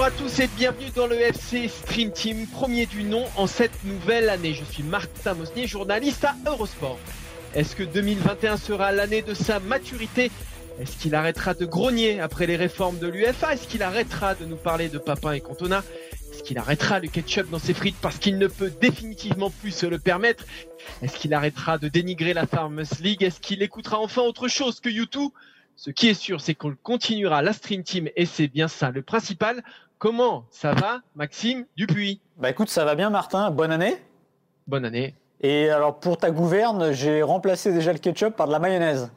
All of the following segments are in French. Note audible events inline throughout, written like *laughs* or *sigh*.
Bonjour à tous et bienvenue dans le FC Stream Team, premier du nom en cette nouvelle année. Je suis Martin Mosnier, journaliste à Eurosport. Est-ce que 2021 sera l'année de sa maturité? Est-ce qu'il arrêtera de grogner après les réformes de l'UFA Est-ce qu'il arrêtera de nous parler de Papin et Cantona? Est-ce qu'il arrêtera le ketchup dans ses frites parce qu'il ne peut définitivement plus se le permettre? Est-ce qu'il arrêtera de dénigrer la Farmers League? Est-ce qu'il écoutera enfin autre chose que YouTube? Ce qui est sûr, c'est qu'on continuera la Stream Team et c'est bien ça le principal. Comment ça va, Maxime Dupuis? Bah écoute, ça va bien, Martin. Bonne année. Bonne année. Et alors pour ta gouverne, j'ai remplacé déjà le ketchup par de la mayonnaise.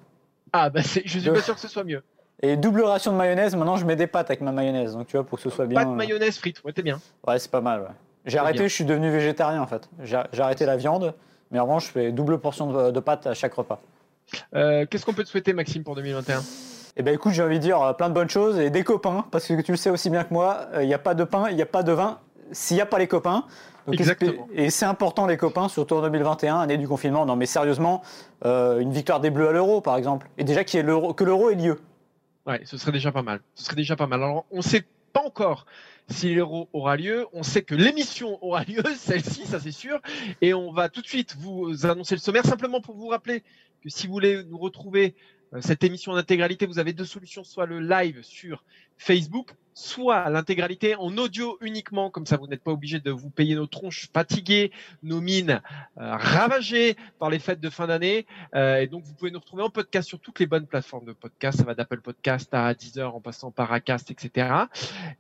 Ah bah je suis pas sûr que ce soit mieux. Et double ration de mayonnaise, maintenant je mets des pâtes avec ma mayonnaise, donc tu vois pour que ce soit bien. Pas de mayonnaise frite, ouais t'es bien. Ouais c'est pas mal. Ouais. J'ai arrêté, bien. je suis devenu végétarien en fait. J'ai j'ai arrêté la viande, mais en revanche je fais double portion de, de pâtes à chaque repas. Euh, qu'est-ce qu'on peut te souhaiter, Maxime, pour 2021 Eh ben écoute, j'ai envie de dire euh, plein de bonnes choses et des copains, parce que tu le sais aussi bien que moi, euh, il n'y a pas de pain, il n'y a pas de vin s'il n'y a pas les copains. Donc, Exactement. Et c'est important les copains, surtout en 2021, année du confinement. Non mais sérieusement, euh, une victoire des Bleus à l'Euro par exemple, et déjà qu'il y ait que l'Euro ait lieu. Ouais, ce serait déjà pas mal. Ce serait déjà pas mal. Alors, on sait pas encore si l'Euro aura lieu. On sait que l'émission aura *laughs* lieu, celle-ci, ça c'est sûr. Et on va tout de suite vous annoncer le sommaire, simplement pour vous rappeler que si vous voulez nous retrouver cette émission en intégralité, vous avez deux solutions, soit le live sur Facebook, soit l'intégralité en audio uniquement, comme ça vous n'êtes pas obligé de vous payer nos tronches fatiguées, nos mines euh, ravagées par les fêtes de fin d'année. Euh, et donc vous pouvez nous retrouver en podcast sur toutes les bonnes plateformes de podcast, ça va d'Apple Podcast à Deezer en passant par Acast, etc.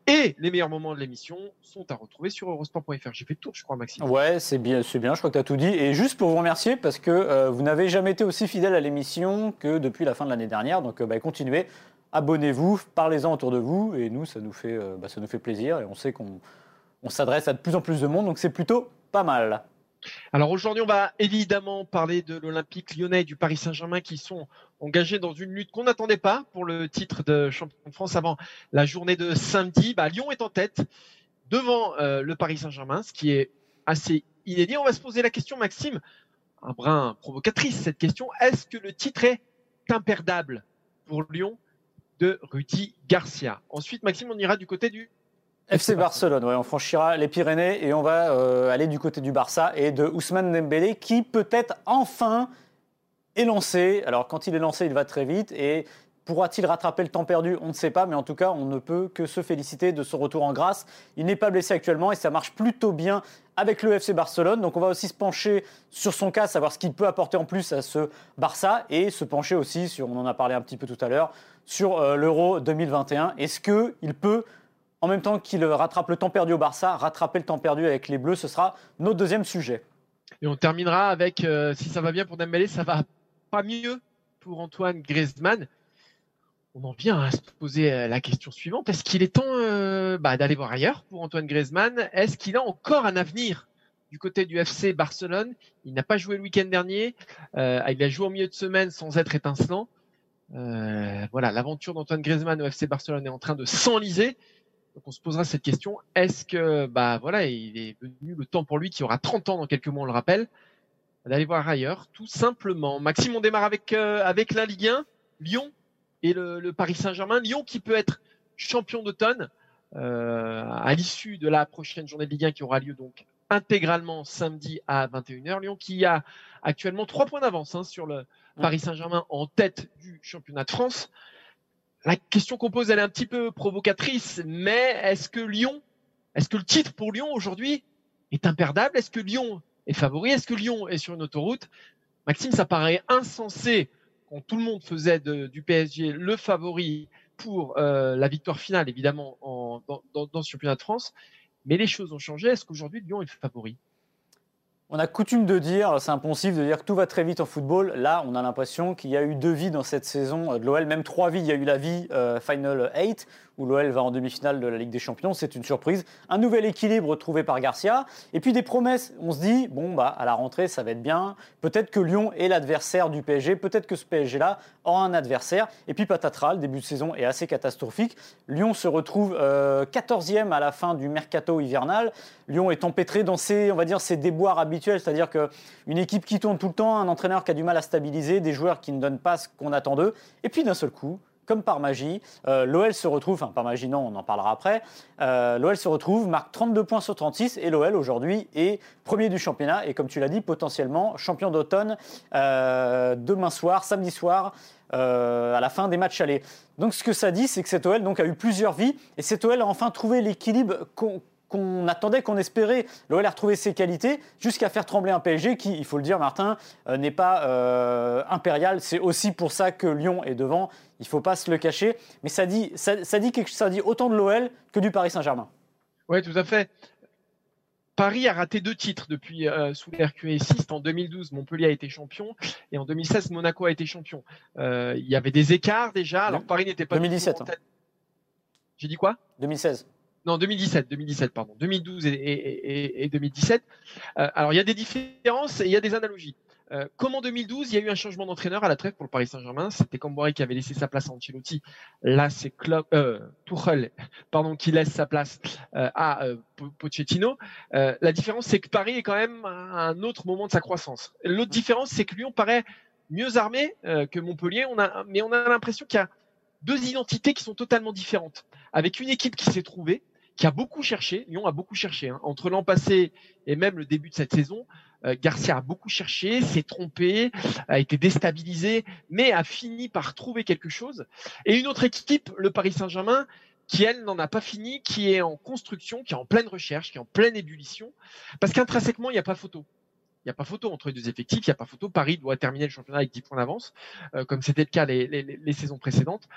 Et les meilleurs moments de l'émission sont à retrouver sur eurosport.fr. J'ai fait le tour, je crois, Maxime. Ouais, c'est bien, c'est bien, je crois que tu as tout dit. Et juste pour vous remercier, parce que euh, vous n'avez jamais été aussi fidèle à l'émission que depuis la fin de l'année dernière. Donc bah, continuez, abonnez-vous, parlez-en autour de vous. Et nous, ça nous fait, euh, bah, ça nous fait plaisir. Et on sait qu'on on s'adresse à de plus en plus de monde, donc c'est plutôt pas mal. Alors aujourd'hui, on va évidemment parler de l'Olympique lyonnais et du Paris Saint-Germain qui sont engagés dans une lutte qu'on n'attendait pas pour le titre de champion de France avant la journée de samedi. Bah, Lyon est en tête devant euh, le Paris Saint-Germain, ce qui est assez inédit. On va se poser la question, Maxime, un brin provocatrice cette question. Est-ce que le titre est imperdable pour Lyon de Rudy Garcia Ensuite, Maxime, on ira du côté du FC Barcelone, ouais, on franchira les Pyrénées et on va euh, aller du côté du Barça et de Ousmane Dembélé qui peut-être enfin est lancé. Alors quand il est lancé, il va très vite et pourra-t-il rattraper le temps perdu? On ne sait pas, mais en tout cas, on ne peut que se féliciter de son retour en grâce. Il n'est pas blessé actuellement et ça marche plutôt bien avec le FC Barcelone. Donc on va aussi se pencher sur son cas, savoir ce qu'il peut apporter en plus à ce Barça et se pencher aussi sur, on en a parlé un petit peu tout à l'heure, sur euh, l'Euro 2021. Est-ce qu'il peut en même temps qu'il rattrape le temps perdu au Barça, rattraper le temps perdu avec les Bleus, ce sera notre deuxième sujet. Et on terminera avec, euh, si ça va bien pour Dembélé, ça va pas mieux pour Antoine Griezmann. On en vient à se poser euh, la question suivante. Est-ce qu'il est temps euh, bah, d'aller voir ailleurs pour Antoine Griezmann? Est-ce qu'il a encore un avenir du côté du FC Barcelone? Il n'a pas joué le week-end dernier. Euh, il a joué en milieu de semaine sans être étincelant. Euh, voilà, l'aventure d'Antoine Griezmann au FC Barcelone est en train de s'enliser. Donc on se posera cette question est-ce que bah voilà, il est venu le temps pour lui qui aura 30 ans dans quelques mois, on le rappelle, d'aller voir ailleurs, tout simplement. Maxime, on démarre avec euh, avec la Ligue 1, Lyon et le, Paris Saint-Germain. Lyon qui peut être champion d'automne euh, à l'issue de la prochaine journée de Ligue 1 qui aura lieu donc intégralement samedi à 21h. Lyon qui a actuellement trois points d'avance hein, sur le Paris Saint-Germain en tête du championnat de France. La question qu'on pose, elle est un petit peu provocatrice, mais est-ce que Lyon, est-ce que le titre pour Lyon aujourd'hui est imperdable? Est-ce que Lyon est favori? Est-ce que Lyon est sur une autoroute? Maxime, ça paraît insensé quand tout le monde faisait de- du PSG le favori pour euh, la victoire finale, évidemment, en, dans, dans, dans ce championnat de France. Mais les choses ont changé. Est-ce qu'aujourd'hui Lyon est favori? On a coutume de dire, c'est impensif de dire que tout va très vite en football. Là, on a l'impression qu'il y a eu deux vies dans cette saison de l'OL, même trois vies. Il y a eu la vie euh, Final 8, où l'OL va en demi-finale de la Ligue des Champions. C'est une surprise. Un nouvel équilibre trouvé par Garcia. Et puis des promesses. On se dit, bon, bah, à la rentrée, ça va être bien. Peut-être que Lyon est l'adversaire du PSG. Peut-être que ce PSG-là aura un adversaire. Et puis patatras, le début de saison est assez catastrophique. Lyon se retrouve 14e euh, à la fin du mercato hivernal. Lyon est empêtré dans ses, on va dire, ses déboires habituels. C'est-à-dire qu'une équipe qui tourne tout le temps, un entraîneur qui a du mal à stabiliser, des joueurs qui ne donnent pas ce qu'on attend d'eux. Et puis d'un seul coup, comme par magie, euh, l'OL se retrouve, enfin par magie non, on en parlera après, euh, l'OL se retrouve, marque 32 points sur 36 et l'OL aujourd'hui est premier du championnat et comme tu l'as dit, potentiellement champion d'automne euh, demain soir, samedi soir, à la fin des matchs allés. Donc ce que ça dit, c'est que cet OL a eu plusieurs vies et cet OL a enfin trouvé l'équilibre qu'on attendait, qu'on espérait. L'OL a retrouvé ses qualités jusqu'à faire trembler un PSG qui, il faut le dire, Martin, n'est pas impérial. C'est aussi pour ça que Lyon est devant. Il ne faut pas se le cacher. Mais ça dit, ça, dit, quelque, ça dit autant de l'OL que du Paris Saint-Germain. Oui, tout à fait. Paris a raté deux titres depuis euh, sous 6. En 2012, Montpellier a été champion et en 2016, Monaco a été champion. il y avait des écarts déjà. Alors Paris n'était pas 2017. Hein. J'ai dit quoi? 2016. Non, 2017, 2017, pardon. 2012 et, 2017. Euh, alors, il y a des différences et il y a des analogies. Euh, comme en 2012, il y a eu un changement d'entraîneur à la trêve pour le Paris Saint-Germain. C'était Camboire qui avait laissé sa place à Ancelotti. Là, c'est euh, Tuchel, pardon, qui laisse sa place euh, à Pochettino. la différence, c'est que Paris est quand même à un autre moment de sa croissance. L'autre différence, c'est que Lyon paraît mieux armé que Montpellier. On a, mais on a l'impression qu'il y a deux identités qui sont totalement différentes. Avec une équipe qui s'est trouvée, qui a beaucoup cherché. Lyon a beaucoup cherché. Hein. Entre l'an passé et même le début de cette saison, euh, Garcia a beaucoup cherché, s'est trompé, a été déstabilisé, mais a fini par trouver quelque chose. Et une autre équipe, le Paris Saint-Germain, qui elle n'en a pas fini, qui est en construction, qui est en pleine recherche, qui est en pleine ébullition, parce qu'intrinsèquement, il n'y a pas photo. Il n'y a pas photo entre les deux effectifs, il n'y a pas photo. Paris doit terminer le championnat avec 10 points d'avance, euh, comme c'était le cas les, les saisons précédentes.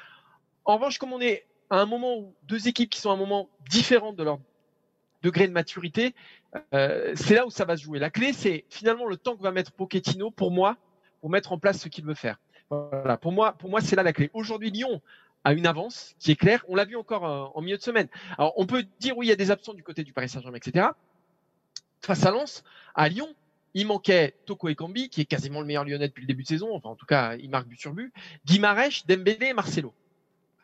En revanche, comme on est à un moment où deux équipes qui sont à un moment différent de leur degré de maturité, euh, c'est là où ça va se jouer. La clé, c'est finalement le temps que va mettre Pochettino pour moi, pour mettre en place ce qu'il veut faire. Voilà, pour moi, pour moi, c'est là la clé. Aujourd'hui, Lyon a une avance qui est claire. On l'a vu encore euh, en milieu de semaine. Alors, on peut dire oui, il y a des absents du côté du Paris Saint-Germain, etc. Face à Lens, à Lyon, il manquait Toko Ekambi, qui est quasiment le meilleur Lyonnais depuis le début de saison. Enfin, en tout cas, il marque but sur but. Guimarèche, Dembélé et Marcelo.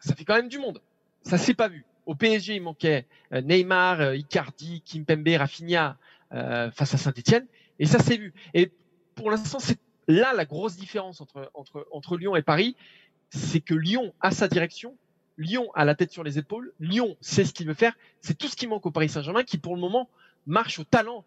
Ça fait quand même du monde. Ça s'est pas vu. Au PSG, il manquait euh, Neymar, euh, Icardi, Kimpembe, Rafinha euh, face à Saint-Etienne. Et ça s'est vu. Et pour l'instant, c'est là la grosse différence entre, entre, entre Lyon et Paris. C'est que Lyon a sa direction. Lyon a la tête sur les épaules. Lyon sait ce qu'il veut faire. C'est tout ce qui manque au Paris Saint-Germain qui, pour le moment, marche au talent.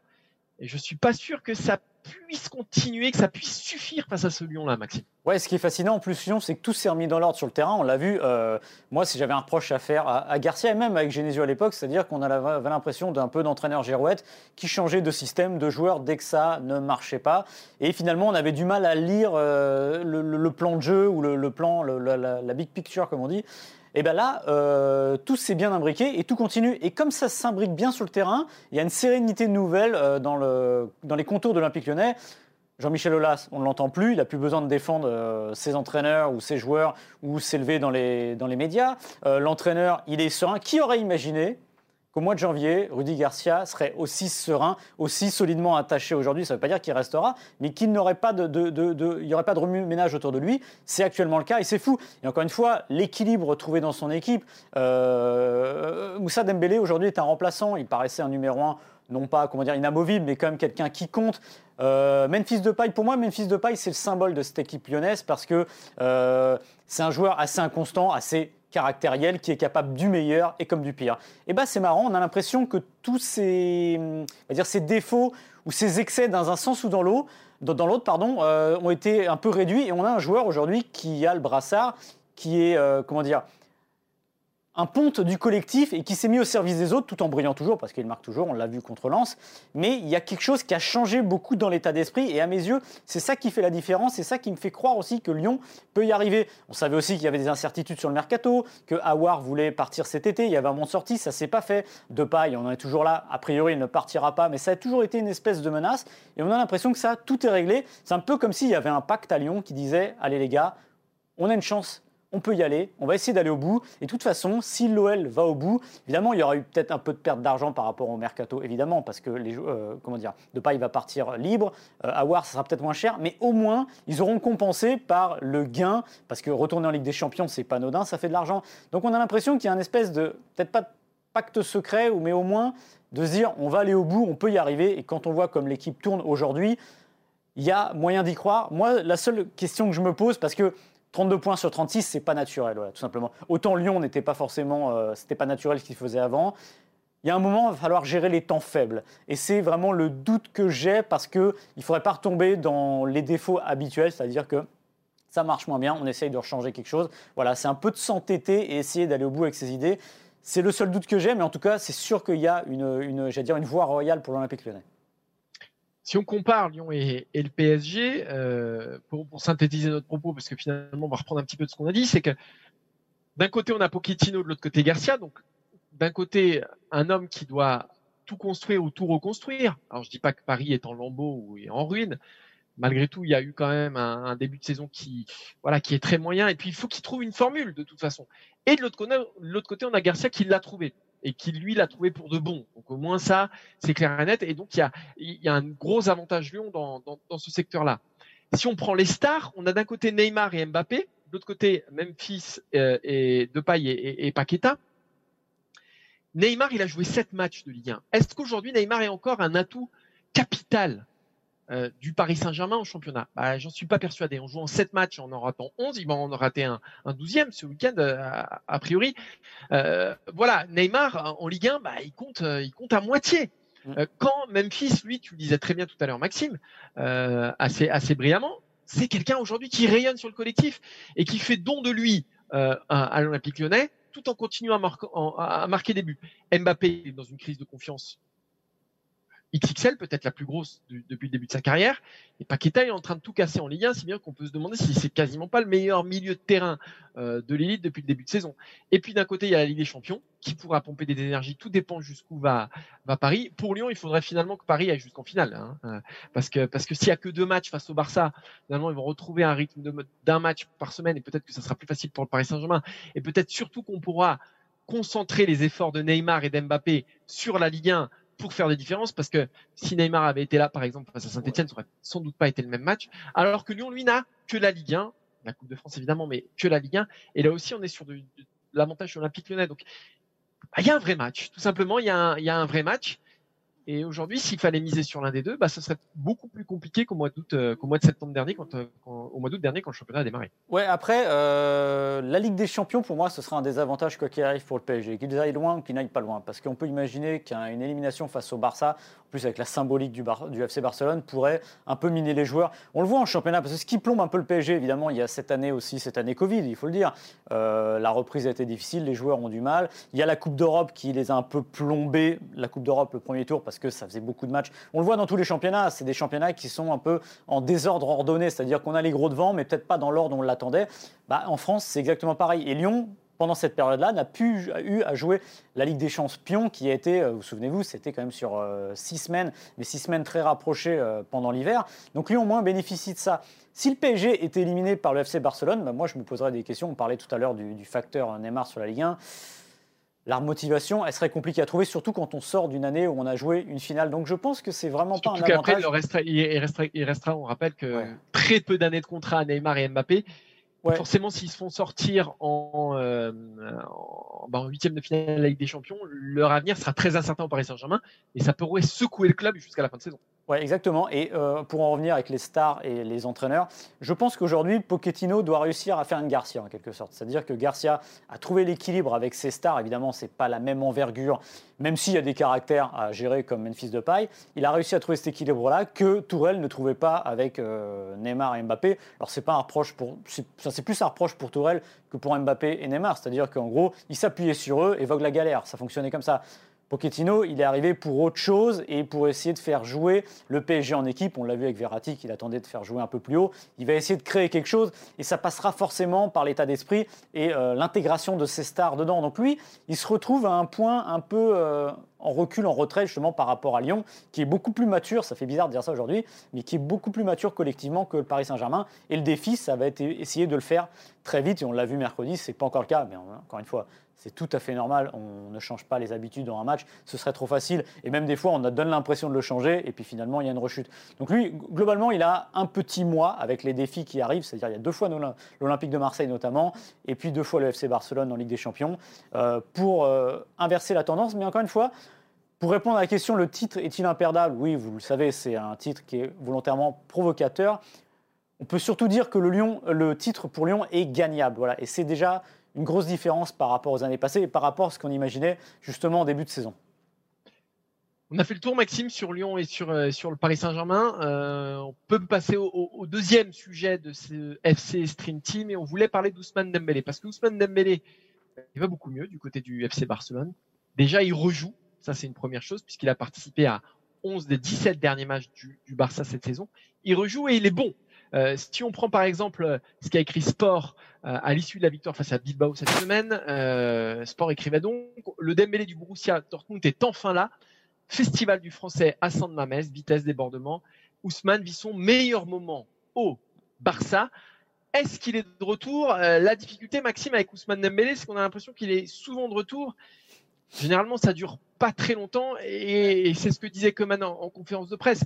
Et je suis pas sûr que ça puisse continuer, que ça puisse suffire face à ce Lyon-là, Maxime. Ouais, ce qui est fascinant en plus Lyon, c'est que tout s'est remis dans l'ordre sur le terrain. On l'a vu. Euh, moi, si j'avais un reproche à faire à, Garcia et même avec Genesio à l'époque, c'est-à-dire qu'on avait l'impression d'un peu d'entraîneur girouette qui changeait de système, de joueur dès que ça ne marchait pas. Et finalement, on avait du mal à lire euh, le, plan de jeu ou le, plan, la, big picture, comme on dit. Et bien là, euh, tout s'est bien imbriqué et tout continue. Et comme ça s'imbrique bien sur le terrain, il y a une sérénité nouvelle euh, dans les contours de l'Olympique lyonnais. Jean-Michel Aulas, on ne l'entend plus, il n'a plus besoin de défendre euh, ses entraîneurs ou ses joueurs ou s'élever dans les, dans les médias. L'entraîneur, il est serein. Qui aurait imaginé qu'au mois de janvier, Rudy Garcia serait aussi serein, aussi solidement attaché aujourd'hui. Ça ne veut pas dire qu'il restera, mais qu'il n'aurait pas de, il aurait pas de remue-ménage autour de lui. C'est actuellement le cas et c'est fou. Et encore une fois, l'équilibre trouvé dans son équipe. Euh, Moussa Dembélé aujourd'hui est un remplaçant. Il paraissait un numéro un non pas comment dire inamovible, mais quand même quelqu'un qui compte. Euh, Memphis Depay, pour moi, Memphis Depay, c'est le symbole de cette équipe lyonnaise parce que euh, c'est un joueur assez inconstant, assez caractériel qui est capable du meilleur et comme du pire. Et bah, c'est marrant, on a l'impression que tous ces, dire, ces défauts ou ces excès dans un sens ou dans l'autre, pardon, euh, ont été un peu réduits et on a un joueur aujourd'hui qui a le brassard qui est comment dire un ponte du collectif et qui s'est mis au service des autres tout en brillant toujours, parce qu'il marque toujours, on l'a vu contre Lens. Mais il y a quelque chose qui a changé beaucoup dans l'état d'esprit et à mes yeux, c'est ça qui fait la différence, c'est ça qui me fait croire aussi que Lyon peut y arriver. On savait aussi qu'il y avait des incertitudes sur le mercato, que Awar voulait partir cet été, il y avait un bon sorti, ça s'est pas fait. Depay, on en est toujours là, a priori il ne partira pas, mais ça a toujours été une espèce de menace et on a l'impression que ça, tout est réglé. C'est un peu comme s'il y avait un pacte à Lyon qui disait, allez les gars, on a une chance on peut y aller, on va essayer d'aller au bout. Et de toute façon, si l'OL va au bout, évidemment, il y aura eu peut-être un peu de perte d'argent par rapport au mercato, évidemment, parce que les, euh, comment dire, Depay va partir libre, euh, Awar, ça sera peut-être moins cher, mais au moins, ils auront compensé par le gain, parce que retourner en Ligue des Champions, c'est pas anodin, ça fait de l'argent. Donc on a l'impression qu'il y a un espèce de, peut-être pas de pacte secret, mais au moins de se dire, on va aller au bout, on peut y arriver. Et quand on voit comme l'équipe tourne aujourd'hui, il y a moyen d'y croire. Moi, la seule question que je me pose, parce que 32 points sur 36, c'est pas naturel, tout simplement. Autant Lyon n'était pas forcément, euh, c'était pas naturel ce qu'il faisait avant. Il y a un moment, il va falloir gérer les temps faibles. Et c'est vraiment le doute que j'ai parce qu'il ne faudrait pas retomber dans les défauts habituels, c'est-à-dire que ça marche moins bien, on essaye de changer quelque chose. Voilà, c'est un peu de s'entêter et essayer d'aller au bout avec ses idées. C'est le seul doute que j'ai, mais en tout cas, c'est sûr qu'il y a une, une, dire, une voie royale pour l'Olympique lyonnais. Si on compare Lyon et, le PSG, euh, pour, synthétiser notre propos, parce que finalement on va reprendre un petit peu de ce qu'on a dit, c'est que d'un côté on a Pochettino, de l'autre côté Garcia. Donc d'un côté un homme qui doit tout construire ou tout reconstruire. Alors je dis pas que Paris est en lambeaux ou est en ruine. Malgré tout, il y a eu quand même un, début de saison qui, voilà, qui est très moyen. Et puis il faut qu'il trouve une formule de toute façon. Et de l'autre côté, côté, on a Garcia qui l'a trouvé et qui lui l'a trouvé pour de bon. Donc au moins ça, c'est clair et net. Et donc il y a, un gros avantage Lyon dans, ce secteur-là. Si on prend les stars, on a d'un côté Neymar et Mbappé, de l'autre côté Memphis euh, et Depay et, et, Paqueta. Neymar, il a joué sept matchs de Ligue 1. Est-ce qu'aujourd'hui Neymar est encore un atout capital euh, du Paris Saint-Germain en championnat bah, J'en suis pas persuadé. En jouant 7 matchs, en en ratant 11, il va en rater un, un 12e ce week-end, euh, a, priori. Euh, voilà, Neymar en Ligue 1, bah, il, compte, il compte à moitié. Mm. quand Memphis, lui, tu le disais très bien tout à l'heure, Maxime, assez, assez brillamment, c'est quelqu'un aujourd'hui qui rayonne sur le collectif et qui fait don de lui à, l'Olympique lyonnais tout en continuant à, à marquer des buts. Mbappé est dans une crise de confiance XXL, peut-être la plus grosse depuis le début de sa carrière. Et Paqueta est en train de tout casser en Ligue 1, si bien qu'on peut se demander si c'est quasiment pas le meilleur milieu de terrain euh, de l'élite depuis le début de saison. Et puis d'un côté, il y a la Ligue des Champions qui pourra pomper des énergies. Tout dépend jusqu'où va, va Paris. Pour Lyon, il faudrait finalement que Paris aille jusqu'en finale, hein, euh, parce que parce que s'il y a que deux matchs face au Barça, finalement ils vont retrouver un rythme d'un match par semaine et peut-être que ça sera plus facile pour le Paris Saint-Germain. Et peut-être surtout qu'on pourra concentrer les efforts de Neymar et d'Mbappé sur la Ligue 1 pour faire des différences parce que si Neymar avait été là, par exemple, face à Saint-Etienne, ça aurait sans doute pas été le même match. Alors que Lyon, lui, n'a que la Ligue 1, la Coupe de France évidemment, mais que la Ligue 1. Et là aussi, on est sur de, l'avantage olympique lyonnais. Donc, il y a un vrai match. Tout simplement, il y, y a un vrai match. Et aujourd'hui, s'il fallait miser sur l'un des deux, bah, ce serait beaucoup plus compliqué qu'au mois d'août, euh, qu'au mois de septembre dernier, quand, euh, mois d'août dernier, quand le championnat a démarré. Ouais, après, euh, la Ligue des Champions, pour moi, ce sera un désavantage quoi qu'il arrive pour le PSG, qu'il aille loin ou qu'il n'aille pas loin, parce qu'on peut imaginer qu'une élimination face au Barça, plus avec la symbolique du, FC Barcelone, pourrait un peu miner les joueurs. On le voit en championnat, parce que ce qui plombe un peu le PSG, évidemment, il y a cette année aussi, cette année Covid, il faut le dire. la reprise a été difficile, les joueurs ont du mal. Il y a la Coupe d'Europe qui les a un peu plombés, la Coupe d'Europe le premier tour, parce que ça faisait beaucoup de matchs. On le voit dans tous les championnats, c'est des championnats qui sont un peu en désordre ordonné, c'est-à-dire qu'on a les gros devant, mais peut-être pas dans l'ordre dont on l'attendait. Bah, en France, c'est exactement pareil. Et Lyon, pendant cette période-là, n'a plus eu à jouer la Ligue des Champions, qui a été, euh, vous souvenez-vous, c'était quand même sur euh, six semaines, mais six semaines très rapprochées euh, pendant l'hiver. Donc Lyon, au moins, bénéficie de ça. Si le PSG était éliminé par le FC Barcelone, bah, moi, je me poserais des questions. On parlait tout à l'heure du, du, facteur Neymar sur la Ligue 1 la motivation, elle serait compliquée à trouver, surtout quand on sort d'une année où on a joué une finale. Donc je pense que c'est vraiment pas un avantage. Après, il restera, il, restera, on rappelle que très peu d'années de contrat à Neymar et Mbappé. Forcément, s'ils se font sortir en, euh, bah, en, huitième de finale de la Ligue des Champions, leur avenir sera très incertain au Paris Saint-Germain et ça pourrait secouer le club jusqu'à la fin de saison. Ouais, exactement. Et euh, pour en revenir avec les stars et les entraîneurs, je pense qu'aujourd'hui, Pochettino doit réussir à faire une Garcia en quelque sorte. C'est-à-dire que Garcia a trouvé l'équilibre avec ses stars. Évidemment, c'est pas la même envergure, même s'il y a des caractères à gérer comme Memphis Depay. Il a réussi à trouver cet équilibre-là que Tourelle ne trouvait pas avec euh, Neymar et Mbappé. Alors c'est pas un reproche pour, c'est plus un reproche pour Tourelle que pour Mbappé et Neymar. C'est-à-dire qu'en gros, il s'appuyait sur eux et vogue la galère. Ça fonctionnait comme ça. Pochettino, il est arrivé pour autre chose et pour essayer de faire jouer le PSG en équipe. On l'a vu avec Verratti qu'il attendait de faire jouer un peu plus haut. Il va essayer de créer quelque chose et ça passera forcément par l'état d'esprit et euh, l'intégration de ces stars dedans. Donc lui, il se retrouve à un point un peu euh, en recul, en retrait justement par rapport à Lyon, qui est beaucoup plus mature, ça fait bizarre de dire ça aujourd'hui, mais qui est beaucoup plus mature collectivement que le Paris Saint-Germain. Et le défi, ça va être essayer de le faire très vite. Et on l'a vu mercredi, c'est pas encore le cas, mais encore une fois, c'est tout à fait normal. On ne change pas les habitudes dans un match. Ce serait trop facile. Et même des fois, on donne l'impression de le changer. Et puis finalement, il y a une rechute. Donc lui, globalement, il a un petit mois avec les défis qui arrivent. C'est-à-dire, il y a deux fois l'Olympique de Marseille notamment. Et puis deux fois le FC Barcelone en Ligue des Champions. Euh, pour euh, inverser la tendance. Mais encore une fois, pour répondre à la question, le titre est-il imperdable? Oui, vous le savez, c'est un titre qui est volontairement provocateur. On peut surtout dire que le, le titre pour Lyon est gagnable. Voilà. Et c'est déjà une grosse différence par rapport aux années passées et par rapport à ce qu'on imaginait justement en début de saison. On a fait le tour, Maxime, sur Lyon et sur, euh, sur le Paris Saint-Germain. Euh, on peut passer au, deuxième sujet de ce FC Stream Team et on voulait parler d'Ousmane Dembélé parce que Ousmane Dembélé, il va beaucoup mieux du côté du FC Barcelone. Déjà, il rejoue, ça c'est une première chose puisqu'il a participé à 11 des 17 derniers matchs du, du Barça cette saison. Il rejoue et il est bon. Euh, si on prend par exemple euh, ce qu'a écrit Sport euh, à l'issue de la victoire face à Bilbao cette semaine, Sport écrivait donc le Dembélé du Borussia Dortmund est enfin là. Festival du français à San Mames, vitesse débordement. Ousmane vit son meilleur moment au Barça. Est-ce qu'il est de retour? La difficulté, Maxime, avec Ousmane Dembélé, c'est qu'on a l'impression qu'il est souvent de retour. Généralement, ça dure pas très longtemps et, c'est ce que disait Coman en conférence de presse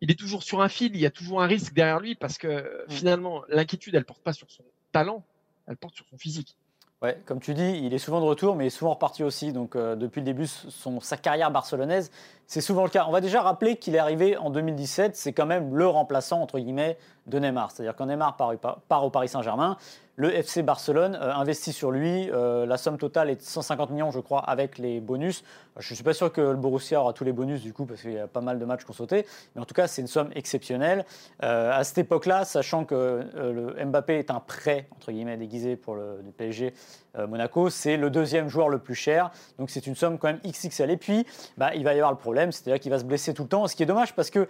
il est toujours sur un fil, il y a toujours un risque derrière lui parce que mm. finalement, l'inquiétude, elle porte pas sur son talent, elle porte sur son physique. Ouais, comme tu dis, il est souvent de retour, mais il est souvent reparti aussi. Donc, euh, depuis le début, son, sa carrière barcelonaise, c'est souvent le cas. On va déjà rappeler qu'il est arrivé en 2017. C'est quand même le remplaçant, entre guillemets, de Neymar. C'est-à-dire quand Neymar part, au Paris Saint-Germain, le FC Barcelone euh, investit sur lui. Euh, la somme totale est de 150 millions, je crois, avec les bonus. Je ne suis pas sûr que le Borussia aura tous les bonus, du coup, parce qu'il y a pas mal de matchs qu'on sauté. Mais en tout cas, c'est une somme exceptionnelle. Euh, à cette époque-là, sachant que le Mbappé est un prêt, entre guillemets, déguisé pour le, PSG Monaco, c'est le deuxième joueur le plus cher. Donc c'est une somme quand même XXL. Et puis, bah, il va y avoir le problème, c'est-à-dire qu'il va se blesser tout le temps. Ce qui est dommage parce que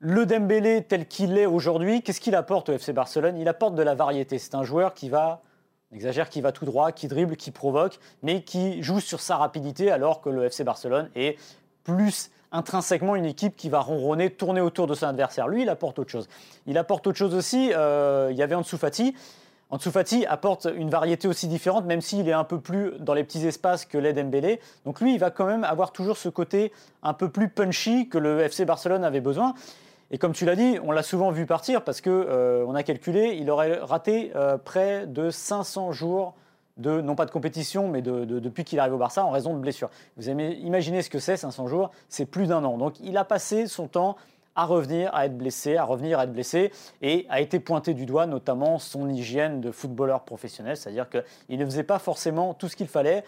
le Dembélé tel qu'il est aujourd'hui, qu'est-ce qu'il apporte au FC Barcelone? Il apporte de la variété. C'est un joueur qui va, on exagère, qui va tout droit, qui dribble, qui provoque, mais qui joue sur sa rapidité alors que le FC Barcelone est plus intrinsèquement une équipe qui va ronronner, tourner autour de son adversaire. Lui, il apporte autre chose. Il apporte autre chose aussi. Euh, il y avait Ansu Fati. Ansu Fati apporte une variété aussi différente, même s'il est un peu plus dans les petits espaces que l'aide Dembélé. Donc lui, il va quand même avoir toujours ce côté un peu plus punchy que le FC Barcelone avait besoin. Et comme tu l'as dit, on l'a souvent vu partir parce qu'on euh, a calculé, il aurait raté euh, près de 500 jours de, non pas de compétition, mais de, depuis qu'il arrive au Barça en raison de blessures. Vous imaginez ce que c'est 500 jours C'est plus d'un an. Donc il a passé son temps à revenir à être blessé, à revenir à être blessé, et a été pointé du doigt notamment son hygiène de footballeur professionnel, c'est-à-dire qu'il ne faisait pas forcément tout ce qu'il fallait.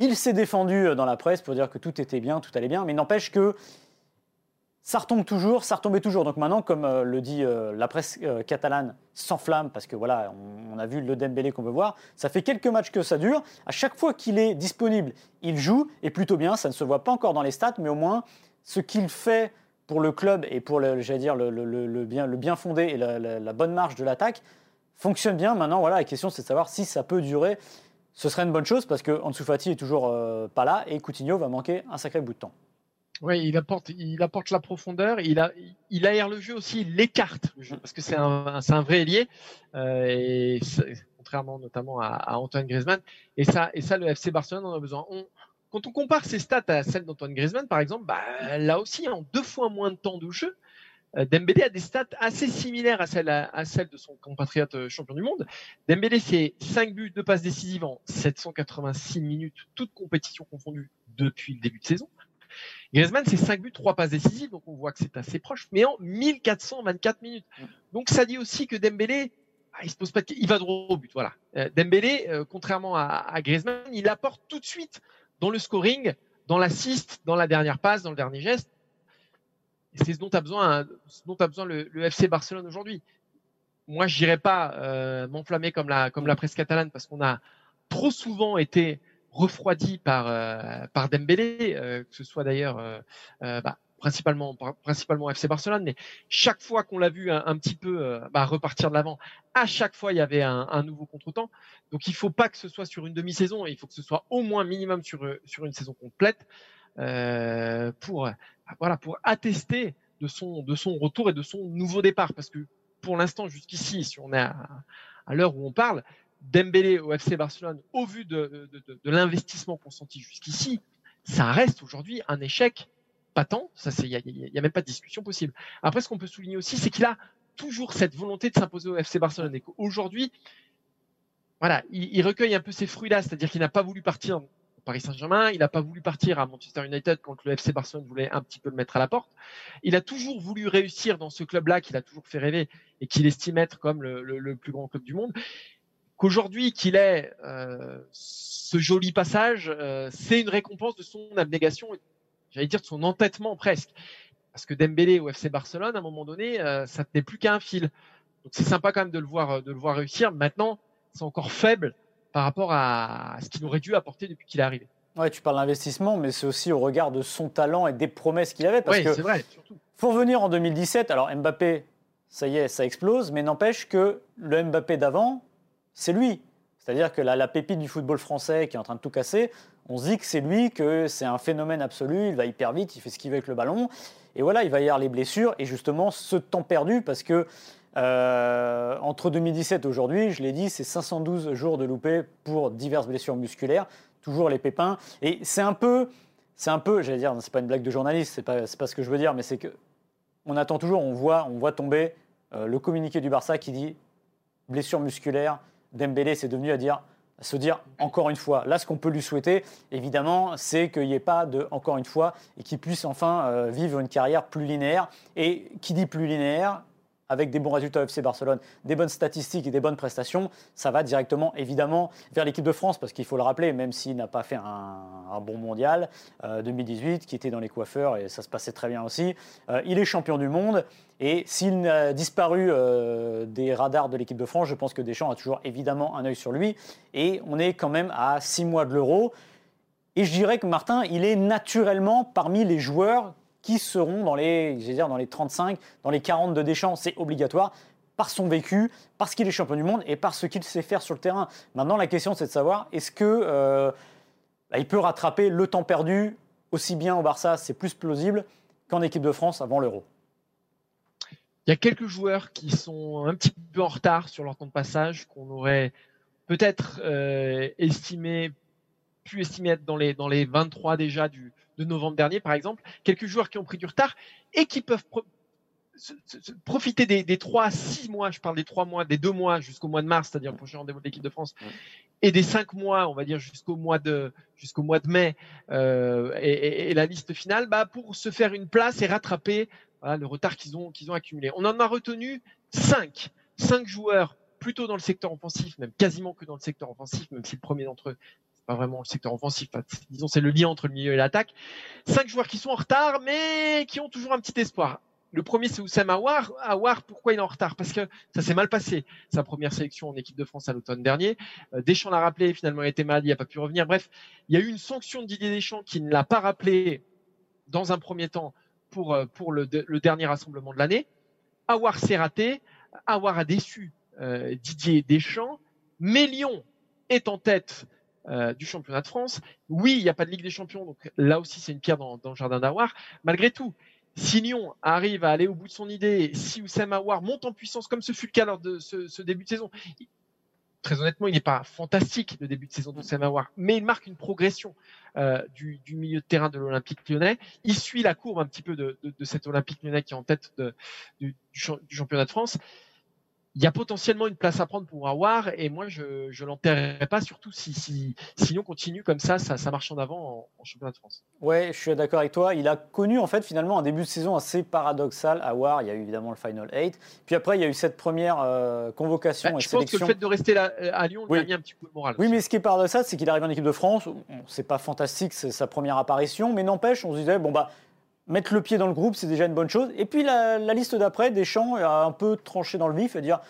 Il s'est défendu dans la presse pour dire que tout était bien, tout allait bien, mais n'empêche que ça retombe toujours, ça retombait toujours. Donc maintenant, comme euh, le dit euh, la presse euh, catalane, s'enflamme parce que voilà, on, a vu le Dembélé qu'on veut voir. Ça fait quelques matchs que ça dure. À chaque fois qu'il est disponible, il joue et plutôt bien. Ça ne se voit pas encore dans les stats, mais au moins ce qu'il fait pour le club et pour le, dire le bien fondé et la, bonne marche de l'attaque fonctionne bien. Maintenant, voilà, la question c'est de savoir si ça peut durer. Ce serait une bonne chose parce que Ansu Fati est toujours pas là et Coutinho va manquer un sacré bout de temps. Oui, il apporte, il apporte la profondeur. Il, a, il aère le jeu aussi, il écarte le jeu parce que c'est un, vrai ailier. Euh, et contrairement notamment à, Antoine Griezmann. Et ça, et ça, le FC Barcelone en a besoin. quand on compare ses stats à celles d'Antoine Griezmann, par exemple, bah, là aussi, en deux fois moins de temps de jeu, euh, Dembélé a des stats assez similaires à celles, à, celles de son compatriote euh, champion du monde. Dembélé, c'est 5 buts, de passes décisives en 786 minutes, toutes compétitions confondues depuis le début de saison. Griezmann, c'est 5 buts, 3 passes décisives, donc on voit que c'est assez proche, mais en 1424 minutes. Donc ça dit aussi que Dembélé, ah, il se pose pas il va droit au but, voilà. Euh, Dembélé, euh, contrairement à, Griezmann, il apporte tout de suite dans le scoring, dans l'assist, dans la dernière passe, dans le dernier geste. C'est ce dont a besoin, ce dont a besoin le, le FC Barcelone aujourd'hui. Moi, je n'irai pas euh, m'enflammer comme la, comme la presse catalane parce qu'on a trop souvent été refroidi par euh, par Dembélé, euh, que ce soit d'ailleurs euh, bah, principalement principalement FC Barcelone, mais chaque fois qu'on l'a vu un, petit peu bah, repartir de l'avant, à chaque fois il y avait un, un nouveau contretemps. Donc il faut pas que ce soit sur une demi-saison, il faut que ce soit au moins minimum sur sur une saison complète pour voilà pour attester de son de son retour et de son nouveau départ, parce que pour l'instant jusqu'ici, si on est à l'heure où on parle, Dembélé au FC Barcelone, au vu de, de, de, de l'investissement consenti jusqu'ici, ça reste aujourd'hui un échec patent. Ça, il n'y a, même pas de discussion possible. Après, ce qu'on peut souligner aussi, c'est qu'il a toujours cette volonté de s'imposer au FC Barcelone et qu'aujourd'hui, voilà, il, il, recueille un peu ses fruits-là, c'est-à-dire qu'il n'a pas voulu partir au Paris Saint-Germain, il n'a pas voulu partir à Manchester United quand le FC Barcelone voulait un petit peu le mettre à la porte. Il a toujours voulu réussir dans ce club-là qu'il a toujours fait rêver et qu'il estime être comme le plus grand club du monde qu'aujourd'hui qu'il ait euh, ce joli passage, euh, c'est une récompense de son abnégation, j'allais dire de son entêtement presque. Parce que Dembélé au FC Barcelone, à un moment donné, euh, ça tenait plus qu'à un fil. Donc c'est sympa quand même de le voir, de le voir réussir. Maintenant, c'est encore faible par rapport à ce qu'il aurait dû apporter depuis qu'il est arrivé. Ouais, tu parles d'investissement, mais c'est aussi au regard de son talent et des promesses qu'il avait. Oui, c'est vrai, surtout. Faut venir en 2017. Alors Mbappé, ça y est, ça explose, mais n'empêche que le Mbappé d'avant, c'est lui. C'est-à-dire que la, la, pépite du football français qui est en train de tout casser, on se dit que c'est lui, que c'est un phénomène absolu, il va hyper vite, il fait ce qu'il veut avec le ballon. Et voilà, il va y avoir les blessures et justement ce temps perdu parce que euh, entre 2017 et aujourd'hui, je l'ai dit, c'est 512 jours de loupé pour diverses blessures musculaires, toujours les pépins. Et c'est un peu, c'est un peu, j'allais dire, c'est pas une blague de journaliste, c'est pas, pas ce que je veux dire, mais c'est que on attend toujours, on voit, on voit tomber euh, le communiqué du Barça qui dit blessure musculaire, Dembélé, c'est devenu à se dire encore une fois. Là, ce qu'on peut lui souhaiter, évidemment, c'est qu'il n'y ait pas de encore une fois et qu'il puisse enfin euh, vivre une carrière plus linéaire. Et qui dit plus linéaire, avec des bons résultats au FC Barcelone, des bonnes statistiques et des bonnes prestations, ça va directement évidemment vers l'équipe de France, parce qu'il faut le rappeler, même s'il n'a pas fait un, bon mondial euh, 2018, qui était dans les coiffeurs et ça se passait très bien aussi, euh, il est champion du monde. Et s'il a disparu euh, des radars de l'équipe de France, je pense que Deschamps a toujours évidemment un œil sur lui. Et on est quand même à six mois de l'Euro. Et je dirais que Martin, il est naturellement parmi les joueurs qui seront dans les, dire, dans les 35, dans les 40 de Deschamps. C'est obligatoire par son vécu, parce qu'il est champion du monde et par ce qu'il sait faire sur le terrain. Maintenant, la question, c'est de savoir est-ce que euh, bah, peut rattraper le temps perdu aussi bien au Barça, c'est plus plausible qu'en équipe de France avant l'Euro? Il y a quelques joueurs qui sont un petit peu en retard sur leur temps de passage, qu'on aurait peut-être euh, estimé, pu estimer être dans les, dans les 23 déjà du, de novembre dernier, par exemple, quelques joueurs qui ont pris du retard et qui peuvent pro profiter des, des 3 à 6 mois, je parle des 3 mois, des 2 mois jusqu'au mois de mars, c'est-à-dire le prochain rendez-vous de l'équipe de France, et des 5 mois, on va dire jusqu'au mois de jusqu'au mois de mai, euh, et, et, et, la liste finale, bah, pour se faire une place et rattraper voilà, le retard qu'ils ont, qu'ils ont accumulé. On en a retenu 5, 5 joueurs plutôt dans le secteur offensif, même quasiment que dans le secteur offensif, même si le premier d'entre eux pas vraiment le secteur offensif, disons c'est le lien entre le milieu et l'attaque. Cinq joueurs qui sont en retard, mais qui ont toujours un petit espoir. Le premier, c'est Oussem Aouar. Aouar, pourquoi il est en retard? Parce que ça s'est mal passé. Sa première sélection en équipe de France à l'automne dernier. Euh, Deschamps l'a rappelé, finalement il était malade, il n'a pas pu revenir. Bref, il y a eu une sanction de Didier Deschamps qui ne l'a pas rappelé dans un premier temps pour, euh, pour le, le dernier rassemblement de l'année. Aouar s'est raté. Aouar a déçu euh, Didier Deschamps. Mais Lyon est en tête euh, du championnat de France. Oui, il n'y a pas de Ligue des Champions, donc là aussi c'est une pierre dans, le jardin d'Awar. Malgré tout, si Lyon arrive à aller au bout de son idée, si Oussem Aouar monte en puissance comme ce fut le cas lors de ce, début de saison, très honnêtement, il n'est pas fantastique le début de saison d'Oussem Aouar, mais il marque une progression euh, du, milieu de terrain de l'Olympique lyonnais. Il suit la courbe un petit peu de, cet Olympique lyonnais qui est en tête du championnat de France il y a potentiellement une place à prendre pour Awar et moi je ne l'enterrerai pas surtout si, si, si continue comme ça, ça, marche en avant en, championnat de France. Ouais, je suis d'accord avec toi. Il a connu en fait finalement un début de saison assez paradoxal. Awar, il y a eu évidemment le Final 8, puis après il y a eu cette première euh, convocation bah, et je pense que le fait de rester là, à Lyon lui a mis un petit peu de moral. Oui, mais ce qui est paradoxal, c'est qu'il arrive en équipe de France. C'est pas fantastique, c'est sa première apparition, mais n'empêche, on se disait bon bah mettre le pied dans le groupe, c'est déjà une bonne chose. Et puis la, liste d'après, Deschamps a un peu tranché dans le vif et dire.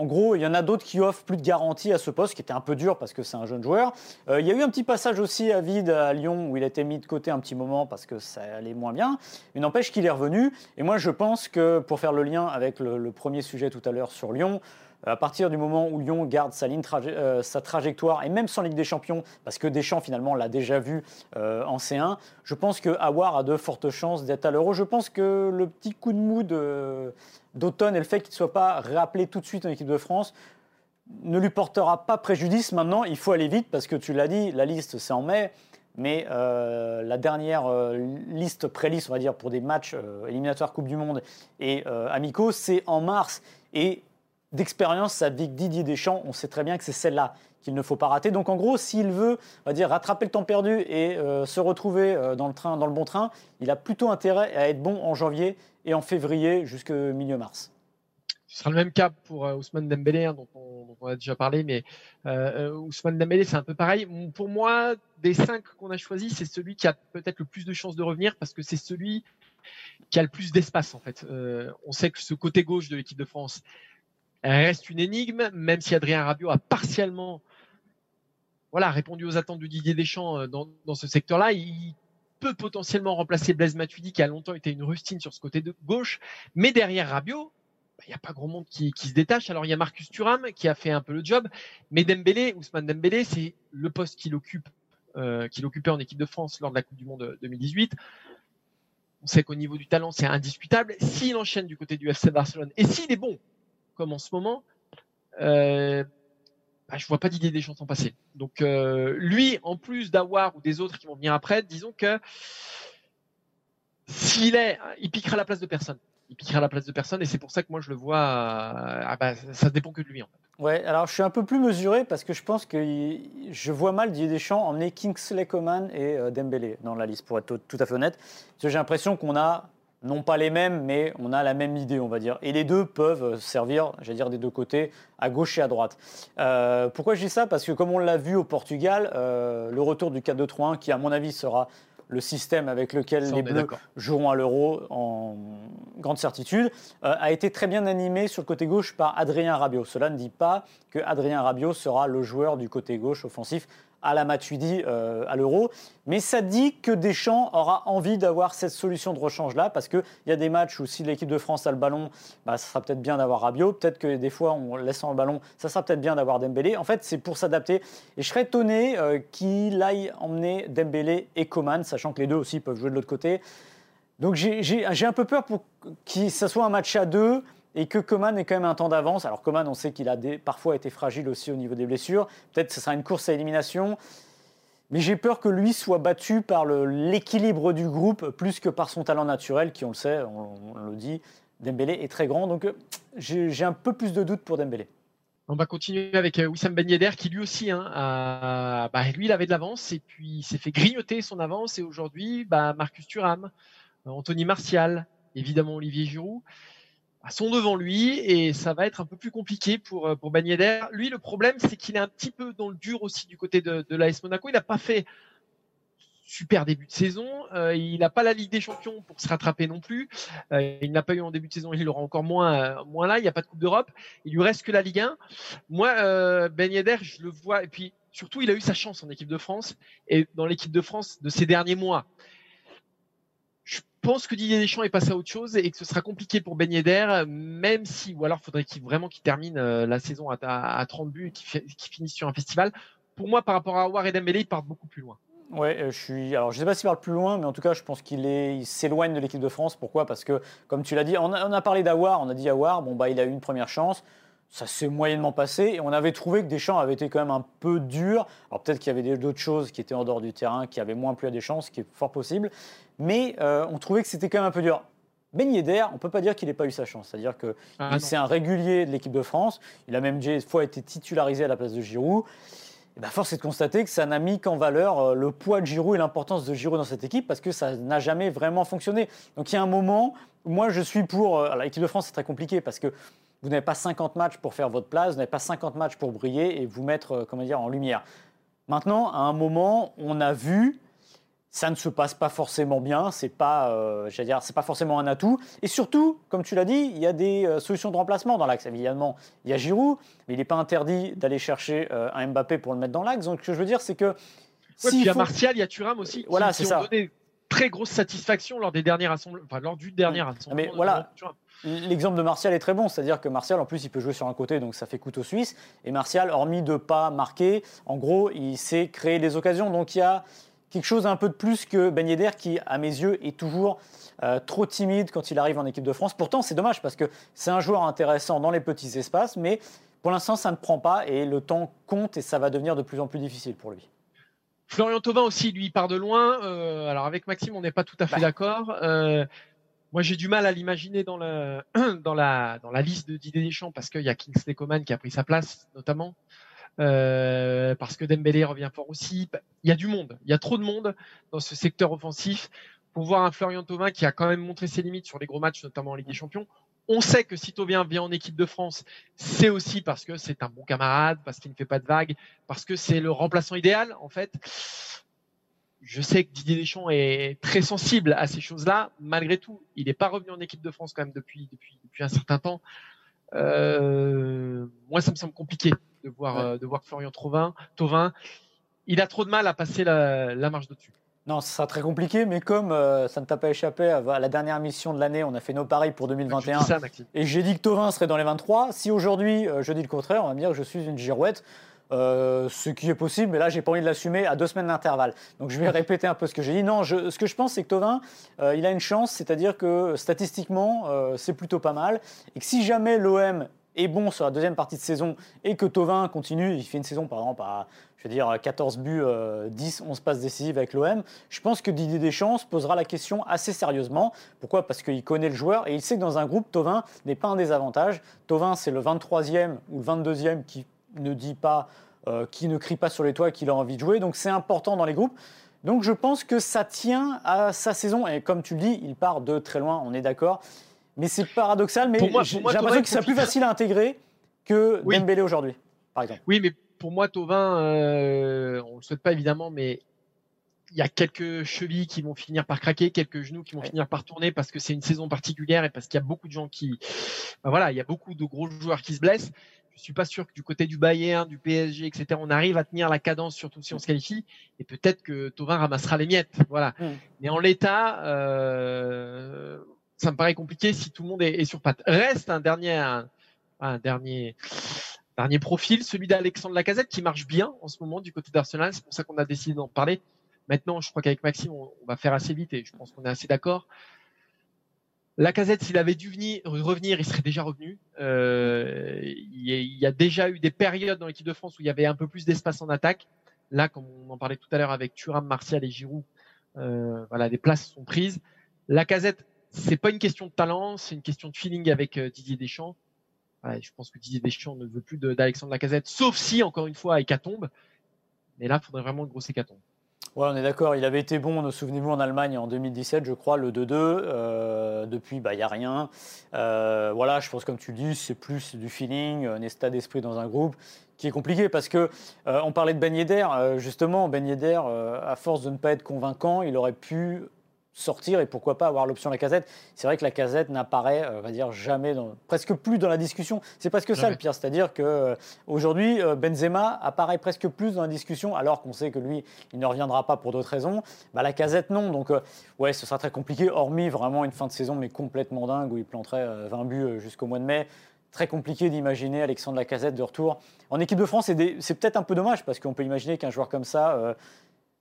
En gros, il y en a d'autres qui offrent plus de garantie à ce poste, qui était un peu dur parce que c'est un jeune joueur. Euh, il y a eu un petit passage aussi à vide à Lyon où il a été mis de côté un petit moment parce que ça allait moins bien. Mais n'empêche qu'il est revenu. Et moi, je pense que pour faire le lien avec le premier sujet tout à l'heure sur Lyon, à partir du moment où Lyon garde sa, ligne euh, sa trajectoire, et même sans Ligue des Champions, parce que Deschamps finalement l'a déjà vu euh, en C1, je pense que Awar a de fortes chances d'être à l'Euro. Je pense que le petit coup de mou d'automne et le fait qu'il ne soit pas rappelé tout de suite en équipe de France ne lui portera pas préjudice. Maintenant, il faut aller vite parce que tu l'as dit, la liste c'est en mai. Mais euh, la dernière liste pré-liste, on va dire, pour des matchs éliminatoires Coupe du Monde et amicaux, c'est en mars. Et d'expérience, que Didier Deschamps, on sait très bien que c'est celle-là qu'il ne faut pas rater. Donc en gros, s'il veut, on va dire, rattraper le temps perdu et euh, se retrouver euh, dans le train, dans le bon train, il a plutôt intérêt à être bon en janvier et en février jusqu'au milieu mars. Ce sera le même cas pour euh, Ousmane Dembélé, hein, dont, on, a déjà parlé, mais Ousmane Dembélé, c'est un peu pareil. Pour moi, des cinq qu'on a choisis, c'est celui qui a peut-être le plus de chances de revenir parce que c'est celui qui a le plus d'espace en fait. on sait que ce côté gauche de l'équipe de France, reste une énigme, même si Adrien Rabiot a partiellement voilà, répondu aux attentes du Didier Deschamps euh, dans, dans ce secteur-là. Il peut potentiellement remplacer Blaise Matuidi, qui a longtemps été une rustine sur ce côté de gauche. Mais derrière Rabiot, bah, il n'y a pas grand monde qui, se détache. Alors il y a Marcus Thuram qui a fait un peu le job, mais Dembélé, Ousmane Dembélé, c'est le poste qu'il occupe, euh, qu'il occupait en équipe de France lors de la Coupe du Monde 2018. On sait qu'au niveau du talent, c'est indiscutable. S'il enchaîne du côté du FC Barcelone et s'il est bon, comme en ce moment, euh, bah, je vois pas d'idée des chansons passées. Donc euh, lui, en plus d'avoir ou des autres qui vont venir après, disons que s'il est, il piquera la place de personne. Il piquera la place de personne et c'est pour ça que moi je le vois. Ah bah, ça dépend que de lui. Ouais, alors je suis un peu plus mesuré parce que je pense que je vois mal Didier Deschamps emmener Kingsley Coman et euh, Dembélé dans la liste pour être tout à fait honnête. J'ai l'impression qu'on a non pas les mêmes, mais on a la même idée, on va dire. Et les deux peuvent servir, j'allais dire, des deux côtés, à gauche et à droite. Euh, pourquoi je dis ça? Parce que comme on l'a vu au Portugal, euh, le retour du 4-2-3-1, qui à mon avis sera le système avec lequel les Bleus joueront à l'Euro en grande certitude, euh, a été très bien animé sur le côté gauche par Adrien Rabiot. Cela ne dit pas que Adrien Rabiot sera le joueur du côté gauche offensif à la Matuidi euh, à l'Euro. Mais ça dit que Deschamps aura envie d'avoir cette solution de rechange-là, parce qu'il y a des matchs où si l'équipe de France a le ballon, bah, ça sera peut-être bien d'avoir Rabiot. Peut-être que des fois, en laissant le ballon, ça sera peut-être bien d'avoir Dembélé. En fait, c'est pour s'adapter. Et je serais étonné euh, qu'il aille emmener Dembélé et Coman, sachant que les deux aussi peuvent jouer de l'autre côté. Donc j'ai un peu peur pour que ça soit un match à deux et que Coman ait quand même un temps d'avance. Alors Coman, on sait qu'il a parfois été fragile aussi au niveau des blessures. Peut-être que ce sera une course à élimination. Mais j'ai peur que lui soit battu par l'équilibre du groupe plus que par son talent naturel, qui on le sait, on, le dit, Dembélé est très grand. Donc j'ai un peu plus de doutes pour Dembélé. On va continuer avec euh, Wissam Ben Yedder qui lui aussi, hein, bah, lui il avait de l'avance et puis il s'est fait grignoter son avance et aujourd'hui bah, Marcus Thuram, Anthony Martial, évidemment Olivier Giroud sont devant lui et ça va être un peu plus compliqué pour, euh, pour Ben Lui, le problème, c'est qu'il est un petit peu dans le dur aussi du côté de, de l'AS Monaco. Il n'a pas fait super début de saison. Euh, il n'a pas la Ligue des Champions pour se rattraper non plus. Euh, il n'a pas eu en début de saison, il aura encore moins, moins là. Il n'y a pas de Coupe d'Europe. Il lui reste que la Ligue 1. Moi, euh, Ben Yedder, je le vois. Et puis surtout, il a eu sa chance en équipe de France et dans l'équipe de France de ces derniers mois pense que Didier Deschamps est passé à autre chose et que ce sera compliqué pour Ben Yedder, même si, ou alors faudrait vraiment qu'il termine euh, la saison à, 30 buts qu'il finisse sur un festival. Pour moi, par rapport à Awar et Dembélé, il part beaucoup plus loin. Ouais, euh, je suis. Alors, je sais pas s'il parle plus loin, mais en tout cas, je pense qu'il s'éloigne de l'équipe de France. Pourquoi? Parce que, comme tu l'as dit, on a, parlé d'Awar, on a dit Awar, bon bah, il a eu une première chance ça s'est moyennement passé et on avait trouvé que Deschamps avait été quand même un peu dur. Alors peut-être qu'il y avait d'autres choses qui étaient en dehors du terrain, qui avaient moins plu à Deschamps, ce qui est fort possible. Mais euh, on trouvait que c'était quand même un peu dur. Ben Yedder, on ne peut pas dire qu'il n'ait pas eu sa chance. C'est-à-dire que Ah, c'est un régulier de l'équipe de France. Il a même déjà fois été titularisé à la place de Giroud. Et ben, force est de constater que ça n'a mis qu'en valeur euh, le poids de Giroud et l'importance de Giroud dans cette équipe parce que ça n'a jamais vraiment fonctionné. Donc il y a un moment où moi je suis pour. euh, alors, L'équipe de France, c'est très compliqué parce que vous n'avez pas 50 matchs pour faire votre place, vous n'avez pas 50 matchs pour briller et vous mettre euh, comment dire, en lumière. Maintenant, à un moment, on a vu, ça ne se passe pas forcément bien, c'est pas, euh, j'allais dire, c'est pas forcément un atout. Et surtout, comme tu l'as dit, il y a des euh, solutions de remplacement dans l'axe. Évidemment, il y a Giroud, mais il n'est pas interdit d'aller chercher euh, un Mbappé pour le mettre dans l'axe. Donc, ce que je veux dire, c'est que Ouais, il y a faut- Martial, il y a Thuram aussi, qui, Voilà, qui c'est ont ça. donné très grosse satisfaction lors des derniers rassemblements, enfin lors du dernier rassemblement. mais notamment voilà. L'exemple de Martial est très bon, c'est-à-dire que Martial, en plus, il peut jouer sur un côté, donc ça fait couteau suisse. Et Martial, hormis de pas marquer, en gros, il sait créer des occasions. Donc il y a quelque chose un peu de plus que Ben Yedder, qui, à mes yeux, est toujours euh, trop timide quand il arrive en équipe de France. Pourtant, c'est dommage parce que c'est un joueur intéressant dans les petits espaces, mais pour l'instant, ça ne prend pas et le temps compte et ça va devenir de plus en plus difficile pour lui. Florian Thauvin aussi, lui, il part de loin. Euh, alors avec Maxime, on n'est pas tout à fait Bah. d'accord. Euh, moi, j'ai du mal à l'imaginer dans la, *clears throat* dans, la, dans la liste de Didier Deschamps parce qu'il y a Kingsley Coman qui a pris sa place, notamment. Euh, parce que Dembélé revient fort aussi. Il y a du monde, il y a trop de monde dans ce secteur offensif pour voir un Florian Thauvin qui a quand même montré ses limites sur les gros matchs, notamment en Ligue des Champions. On sait que si Thauvin vient en équipe de France, c'est aussi parce que c'est un bon camarade, parce qu'il ne fait pas de vagues, parce que c'est le remplaçant idéal, en fait. Je sais que Didier Deschamps est très sensible à ces choses-là. Malgré tout, il n'est pas revenu en équipe de France quand même depuis, depuis, depuis un certain temps. Euh, moi, ça me semble compliqué de voir, Ouais. euh, de voir Florian Thauvin. Thauvin, il a trop de mal à passer la, la marche de-dessus. Non, ce sera très compliqué, mais comme euh, ça ne t'a pas échappé, à la dernière mission de l'année, on a fait nos paris pour Tu 2021. dis ça. Et j'ai dit que Tovin serait dans les 23. Si aujourd'hui euh, je dis le contraire, on va me dire que je suis une girouette. Euh, ce qui est possible, mais là j'ai pas envie de l'assumer à deux semaines d'intervalle. Donc je vais répéter un peu ce que j'ai dit. Non, je- ce que je pense c'est que Tovin, euh, il a une chance, c'est-à-dire que statistiquement euh, c'est plutôt pas mal, et que si jamais l'OM est bon sur la deuxième partie de saison et que Tovin continue, il fait une saison par exemple à je veux dire 14 buts, euh, 10, 11 passes décisives avec l'OM, je pense que Didier Deschamps se posera la question assez sérieusement. Pourquoi? Parce qu'il connaît le joueur et il sait que dans un groupe, Tovin n'est pas un désavantage. Tovin, c'est le 23e ou le 22e qui ne dit pas, euh, qui ne crie pas sur les toits qu'il a envie de jouer. Donc c'est important dans les groupes. Donc je pense que ça tient à sa saison. Et comme tu le dis, il part de très loin, on est d'accord. Mais c'est paradoxal, mais j'ai l'impression que c'est plus facile à intégrer que Oui. Dembélé aujourd'hui, par exemple. Oui, mais pour moi, Tovin, euh, on le souhaite pas évidemment, mais il y a quelques chevilles qui vont finir par craquer, quelques genoux qui vont Ouais. finir par tourner parce que c'est une saison particulière et parce qu'il y a beaucoup de gens qui, ben voilà, il y a beaucoup de gros joueurs qui se blessent. Je suis pas sûr que du côté du Bayern, du PSG, etc., on arrive à tenir la cadence, surtout si on se qualifie. Et peut-être que Tovin ramassera les miettes, voilà. Mm. Mais en l'état, euh, ça me paraît compliqué si tout le monde est, sur patte. Reste un dernier, un, dernier, dernier profil, celui d'Alexandre Lacazette, qui marche bien en ce moment du côté d'Arsenal. C'est pour ça qu'on a décidé d'en parler. Maintenant, je crois qu'avec Maxime, on, va faire assez vite et je pense qu'on est assez d'accord. Lacazette, s'il avait dû venir, revenir, il serait déjà revenu. Euh, il, y a, il y a déjà eu des périodes dans l'équipe de France où il y avait un peu plus d'espace en attaque. Là, comme on en parlait tout à l'heure avec Thuram, Martial et Giroud, euh, voilà, des places sont prises. Lacazette, c'est pas une question de talent, c'est une question de feeling avec euh, Didier Deschamps. Je pense que Didier Deschamps ne veut plus d'Alexandre Lacazette, sauf si, encore une fois, hécatombe. Mais là, il faudrait vraiment une grosse hécatombe. Ouais, on est d'accord. Il avait été bon, souvenez-vous, en Allemagne en 2017, je crois, le 2-2. Euh, depuis, bah, il n'y a rien. Euh, voilà, je pense, comme tu le dis, c'est plus du feeling, un état d'esprit dans un groupe qui est compliqué parce que on parlait de Ben Yedder. justement, Ben Yedder, à force de ne pas être convaincant, il aurait pu sortir et pourquoi pas avoir l'option la casette. C'est vrai que la casette n'apparaît, euh, on va dire, jamais, dans, presque plus dans la discussion. C'est presque ça le pire, c'est-à-dire que euh, aujourd'hui, euh, Benzema apparaît presque plus dans la discussion, alors qu'on sait que lui, il ne reviendra pas pour d'autres raisons. Bah, la casette, non. Donc, euh, ouais, ce sera très compliqué, hormis vraiment une fin de saison, mais complètement dingue, où il planterait euh, 20 buts jusqu'au mois de mai. Très compliqué d'imaginer Alexandre Lacazette de retour. En équipe de France, c'est peut-être un peu dommage, parce qu'on peut imaginer qu'un joueur comme ça. euh,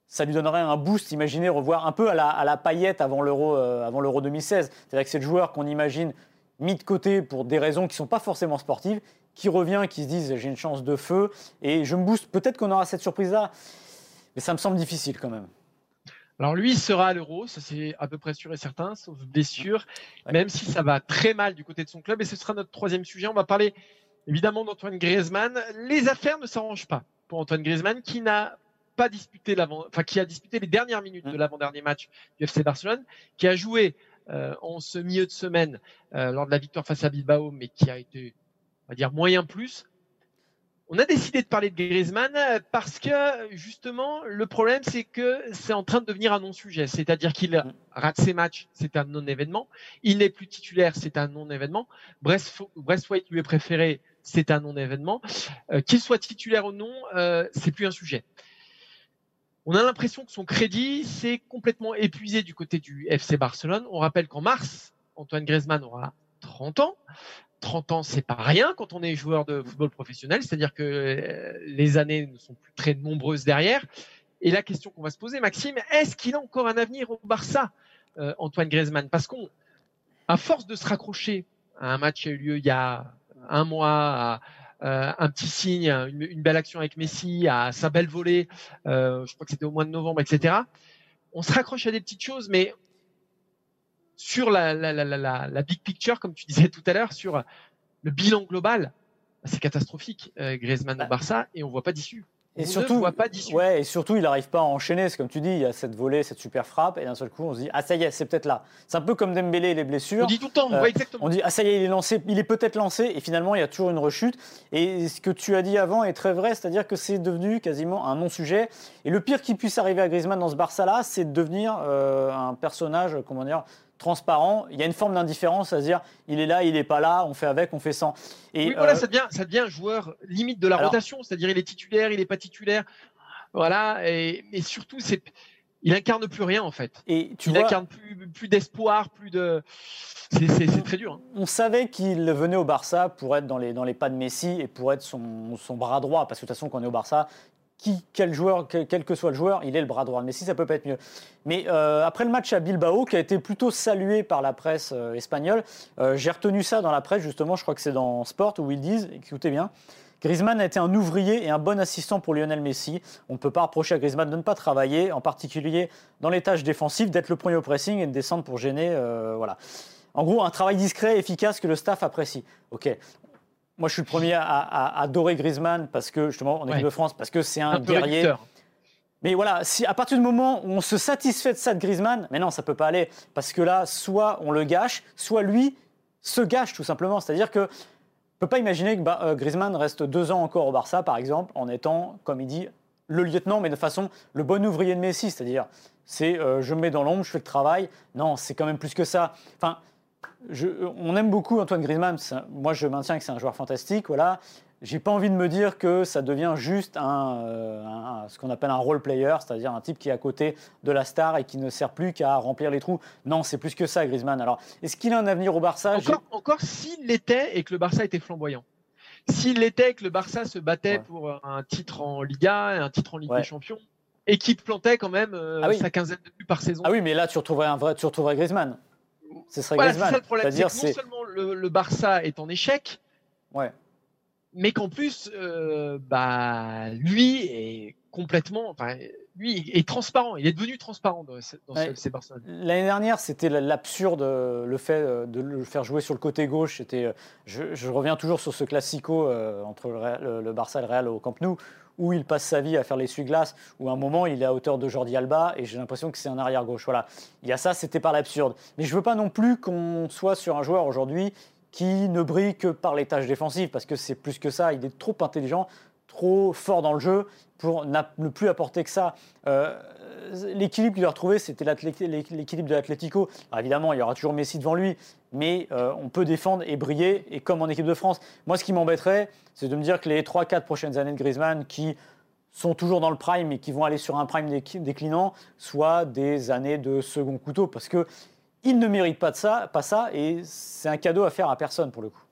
ça lui donnerait un boost, imaginez revoir un peu à la, à la paillette avant l'Euro euh, avant l'Euro 2016. C'est-à-dire que c'est le joueur qu'on imagine mis de côté pour des raisons qui ne sont pas forcément sportives, qui revient, qui se disent j'ai une chance de feu et je me booste. Peut-être qu'on aura cette surprise-là, mais ça me semble difficile quand même. Alors lui il sera à l'Euro, ça c'est à peu près sûr et certain, sauf blessure, même si ça va très mal du côté de son club. Et ce sera notre troisième sujet. On va parler évidemment d'Antoine Griezmann. Les affaires ne s'arrangent pas pour Antoine Griezmann qui n'a pas disputé l'avant, enfin qui a disputé les dernières minutes de mm. l'avant-dernier match du FC Barcelone, qui a joué euh, en ce milieu de semaine euh, lors de la victoire face à Bilbao, mais qui a été, on va dire, moyen plus. On a décidé de parler de Griezmann parce que justement le problème c'est que c'est en train de devenir un non-sujet, c'est-à-dire qu'il rate ses matchs, c'est un non-événement. Il n'est plus titulaire, c'est un non-événement. White lui est préféré, c'est un non-événement. Euh, qu'il soit titulaire ou non, euh, c'est plus un sujet. On a l'impression que son crédit s'est complètement épuisé du côté du FC Barcelone. On rappelle qu'en mars, Antoine Griezmann aura 30 ans. 30 ans, c'est pas rien quand on est joueur de football professionnel, c'est-à-dire que euh, les années ne sont plus très nombreuses derrière. Et la question qu'on va se poser, Maxime, est-ce qu'il a encore un avenir au Barça, euh, Antoine Griezmann? Parce qu'on, à force de se raccrocher à un match qui a eu lieu il y a un mois, euh, un petit signe, une, belle action avec Messi, à sa belle volée, je crois que c'était au mois de novembre, etc. On se raccroche à des petites choses, mais sur la, la, la, la, big picture, comme tu disais tout à l'heure, sur le bilan global, c'est catastrophique, euh, Griezmann au bah. Barça, et on voit pas d'issue. Et surtout, voit pas ouais, et surtout, il n'arrive pas à enchaîner. C'est comme tu dis, il y a cette volée, cette super frappe, et d'un seul coup, on se dit, ah ça y est, c'est peut-être là. C'est un peu comme Dembélé et les blessures. On dit tout le temps, euh, exactement. On dit, ah ça y est, il est lancé, il est peut-être lancé, et finalement, il y a toujours une rechute. Et ce que tu as dit avant est très vrai, c'est-à-dire que c'est devenu quasiment un non-sujet. Et le pire qui puisse arriver à Griezmann dans ce Barça-là, c'est de devenir euh, un personnage, comment dire, transparent, il y a une forme d'indifférence à dire il est là, il n'est pas là, on fait avec, on fait sans. Et oui, voilà, euh, ça devient, ça devient un joueur limite de la rotation, c'est-à-dire il est titulaire, il n'est pas titulaire. Voilà, et, surtout, c'est, il incarne plus rien en fait. Et tu il incarne plus, plus d'espoir, plus de. C'est très dur. Hein. On savait qu'il venait au Barça pour être dans les, dans les pas de Messi et pour être son, son bras droit, parce que de toute façon, quand on est au Barça, quel joueur, quel, que soit le joueur, il est le bras droit Mais si ça peut pas être mieux. Mais euh, après le match à Bilbao, qui a été plutôt salué par la presse euh, espagnole, euh, j'ai retenu ça dans la presse, justement, je crois que c'est dans Sport, où ils disent, écoutez bien, Griezmann a été un ouvrier et un bon assistant pour Lionel Messi. On ne peut pas reprocher à Griezmann de ne pas travailler, en particulier dans les tâches défensives, d'être le premier au pressing et de descendre pour gêner. voilà. En gros, un travail discret, efficace que le staff apprécie. Ok, moi, je suis le premier à, adorer Griezmann parce que, justement, en équipe de France, parce que c'est un, guerrier. Mais voilà, si à partir du moment où on se satisfait de ça de Griezmann, mais non, ça peut pas aller. Parce que là, soit on le gâche, soit lui se gâche tout simplement. C'est-à-dire que ne peut pas imaginer que bah, euh, Griezmann reste deux ans encore au Barça, par exemple, en étant, comme il dit, le lieutenant, mais de façon le bon ouvrier de Messi. C'est-à-dire, c'est euh, je me mets dans l'ombre, je fais le travail. Non, c'est quand même plus que ça. Enfin, on aime beaucoup Antoine Griezmann. Moi, je maintiens que c'est un joueur fantastique. Voilà. J'ai pas envie de me dire que ça devient juste un, euh, ce qu'on appelle un role player, c'est-à-dire un type qui est à côté de la star et qui ne sert plus qu'à remplir les trous. Non, c'est plus que ça, Griezmann. Alors, est-ce qu'il a un avenir au Barça? Encore, s'il l'était et que le Barça était flamboyant. S'il l'était et que le Barça se battait pour un titre en Liga, un titre en Ligue des Champions, et qu'il plantait quand même euh, ah sa quinzaine de buts par saison. Ah oui, mais là, tu retrouverais, un vrai, tu retrouverais Griezmann. Ce serait voilà, C'est ça le problème. C'est que non seulement le, Barça est en échec, ouais. mais qu'en plus, euh, bah, lui est complètement. Enfin, lui est transparent. Il est devenu transparent dans, ces Barcelone. L'année dernière, c'était l'absurde, le fait euh, de le faire jouer sur le côté gauche. C'était, euh, je, reviens toujours sur ce classico entre le, le, Barça et le Real au Camp Nou, où il passe sa vie à faire l'essuie-glace, où à un moment il est à hauteur de Jordi Alba et j'ai l'impression que c'est un arrière-gauche. Voilà. Il y a ça, c'était par l'absurde. Mais je veux pas non plus qu'on soit sur un joueur aujourd'hui qui ne brille que par les tâches défensives, parce que c'est plus que ça. Il est trop intelligent, trop fort dans le jeu pour ne plus apporter que ça. Euh, l'équilibre qu'il a retrouvé, c'était l'équilibre de l'Atlético. Évidemment, il y aura toujours Messi devant lui, mais euh, on peut défendre et briller, et comme en équipe de France. Moi, ce qui m'embêterait, c'est de me dire que les 3-4 prochaines années de Griezmann, qui sont toujours dans le prime et qui vont aller sur un prime déclinant, soient des années de second couteau, parce que il ne mérite pas, de ça, pas ça, et c'est un cadeau à faire à personne pour le coup.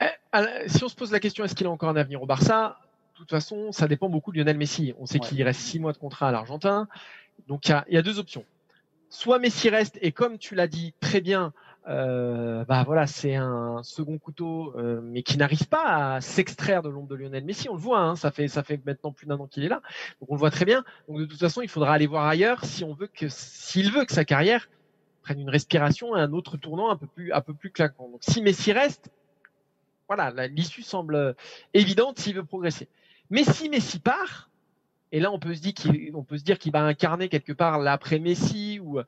Eh, si on se pose la question, est-ce qu'il a encore un avenir au Barça? De toute façon, ça dépend beaucoup de Lionel Messi. On sait qu'il reste six mois de contrat à l'Argentin. Donc il y, a deux options. Soit Messi reste, et comme tu l'as dit très bien, euh, bah voilà, c'est un second couteau, euh, mais qui n'arrive pas à s'extraire de l'ombre de Lionel Messi. On le voit, hein, ça fait ça fait maintenant plus d'un an qu'il est là, donc on le voit très bien. Donc de toute façon, il faudra aller voir ailleurs si on veut que s'il veut que sa carrière prenne une respiration et un autre tournant un peu plus un peu plus claquant. Donc si Messi reste, voilà, l'issue semble évidente s'il veut progresser. Mais si Messi part, et là, on peut se dire qu'il, peut se dire qu'il va incarner quelque part l'après Messi ou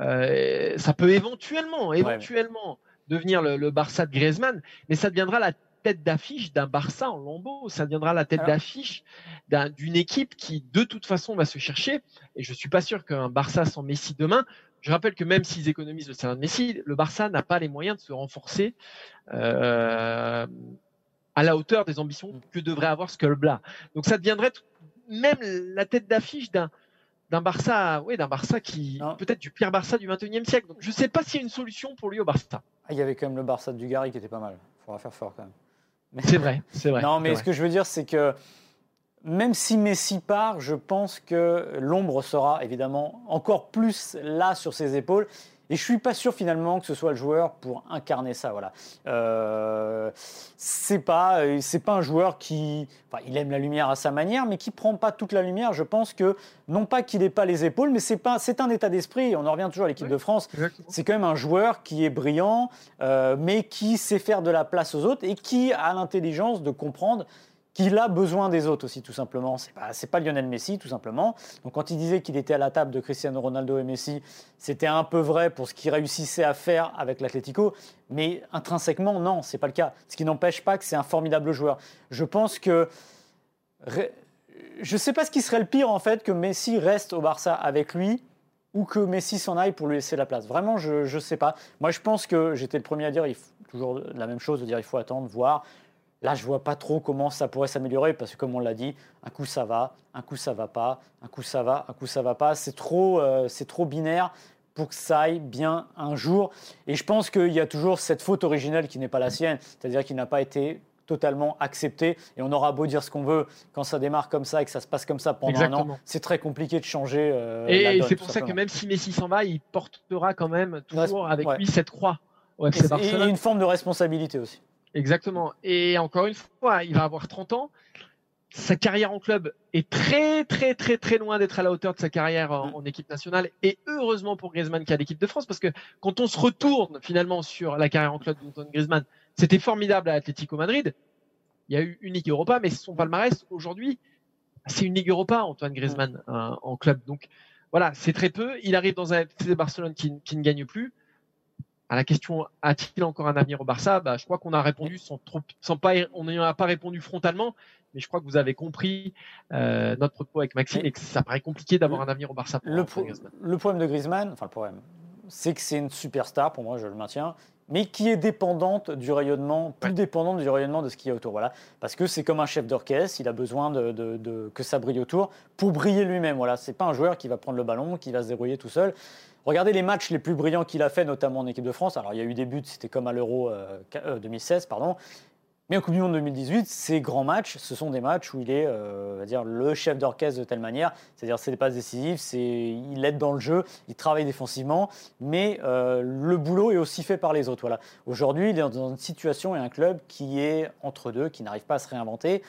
euh, ça peut éventuellement, éventuellement devenir le, Barça de Griezmann, mais ça deviendra la tête d'affiche d'un Barça en lambeau. Ça deviendra la tête d'affiche d'une équipe qui, de toute façon, va se chercher. Et je suis pas sûr qu'un Barça sans Messi demain. Je rappelle que même s'ils économisent le salaire de Messi, le Barça n'a pas les moyens de se renforcer. Euh, à la hauteur des ambitions que devrait avoir ce Blas. Donc ça deviendrait même la tête d'affiche d'un d'un Barça, oui, d'un Barça qui peut-être du pire Barça du 21e siècle. Donc je ne sais pas s'il y a une solution pour lui au Barça. Ah, il y avait quand même le Barça de Dugarry qui était pas mal. Il faudra faire fort quand même. C'est vrai, c'est vrai. Non, mais ce que je veux dire, c'est que même si Messi part, je pense que l'ombre sera évidemment encore plus là sur ses épaules. Et je suis pas sûr finalement que ce soit le joueur pour incarner ça. Voilà. Euh, c'est pas, c'est pas un joueur qui, enfin, il aime la lumière à sa manière, mais qui prend pas toute la lumière. Je pense que non pas qu'il n'ait pas les épaules, mais c'est pas, c'est un état d'esprit. On en revient toujours à l'équipe de France. C'est quand même un joueur qui est brillant, euh, mais qui sait faire de la place aux autres et qui a l'intelligence de comprendre qu'il a besoin des autres aussi, tout simplement. C'est pas, pas Lionel Messi, tout simplement. Donc, quand il disait qu'il était à la table de Cristiano Ronaldo et Messi, c'était un peu vrai pour ce qu'il réussissait à faire avec l'Atlético, mais intrinsèquement, non, c'est pas le cas. Ce qui n'empêche pas que c'est un formidable joueur. Je pense que. Je sais pas ce qui serait le pire, en fait, que Messi reste au Barça avec lui ou que Messi s'en aille pour lui laisser la place. Vraiment, je ne sais pas. Moi, je pense que j'étais le premier à dire, toujours la même chose, de dire il faut attendre, voir. Là, je vois pas trop comment ça pourrait s'améliorer parce que, comme on l'a dit, un coup ça va, un coup ça va pas, un coup ça va, un coup ça va pas. C'est trop, euh, c'est trop binaire pour que ça aille bien un jour. Et je pense qu'il y a toujours cette faute originelle qui n'est pas la sienne, c'est-à-dire qu'il n'a pas été totalement accepté. Et on aura beau dire ce qu'on veut, quand ça démarre comme ça et que ça se passe comme ça pendant un an, c'est très compliqué de changer. Euh, et c'est pour ça que même si Messi s'en va, il portera quand même toujours avec lui cette croix. et une forme de responsabilité aussi. Exactement. Et encore une fois, il va avoir 30 ans. Sa carrière en club est très, très, très, très loin d'être à la hauteur de sa carrière en, équipe nationale. Et heureusement pour Griezmann qui a l'équipe de France, parce que quand on se retourne finalement sur la carrière en club d'Antoine Griezmann, c'était formidable à Atlético Madrid. Il y a eu une Ligue Europa, mais son palmarès aujourd'hui, c'est une Ligue Europa, Antoine Griezmann, hein, en club. Donc voilà, c'est très peu. Il arrive dans un FC Barcelone qui ne gagne plus à la question a-t-il encore un avenir au Barça? Bah, Je crois qu'on a répondu sans trop, sans pas, on n'y a pas répondu frontalement, mais je crois que vous avez compris euh, notre propos avec Maxime et que ça paraît compliqué d'avoir un avenir au Barça. le, le, problème de Griezmann, enfin le problème, c'est que c'est une superstar pour moi, je le maintiens, mais qui est dépendante du rayonnement, plus dépendante du rayonnement de ce qu'il y a autour. Voilà. Parce que c'est comme un chef d'orchestre, il a besoin de, de, que ça brille autour pour briller lui-même. Voilà. Ce n'est pas un joueur qui va prendre le ballon, qui va se débrouiller tout seul. Regardez les matchs les plus brillants qu'il a fait, notamment en équipe de France. Alors il y a eu des buts, c'était comme à l'Euro 2016, euh, pardon. Mais en Coupe du Monde 2018, ces grands matchs, ce sont des matchs où il est euh, dire, le chef d'orchestre de telle manière. C'est-à-dire, c'est des passes décisives, il aide dans le jeu, il travaille défensivement, mais euh, le boulot est aussi fait par les autres. Voilà. Aujourd'hui, il est dans une situation et un club qui est entre deux, qui n'arrive pas à se réinventer.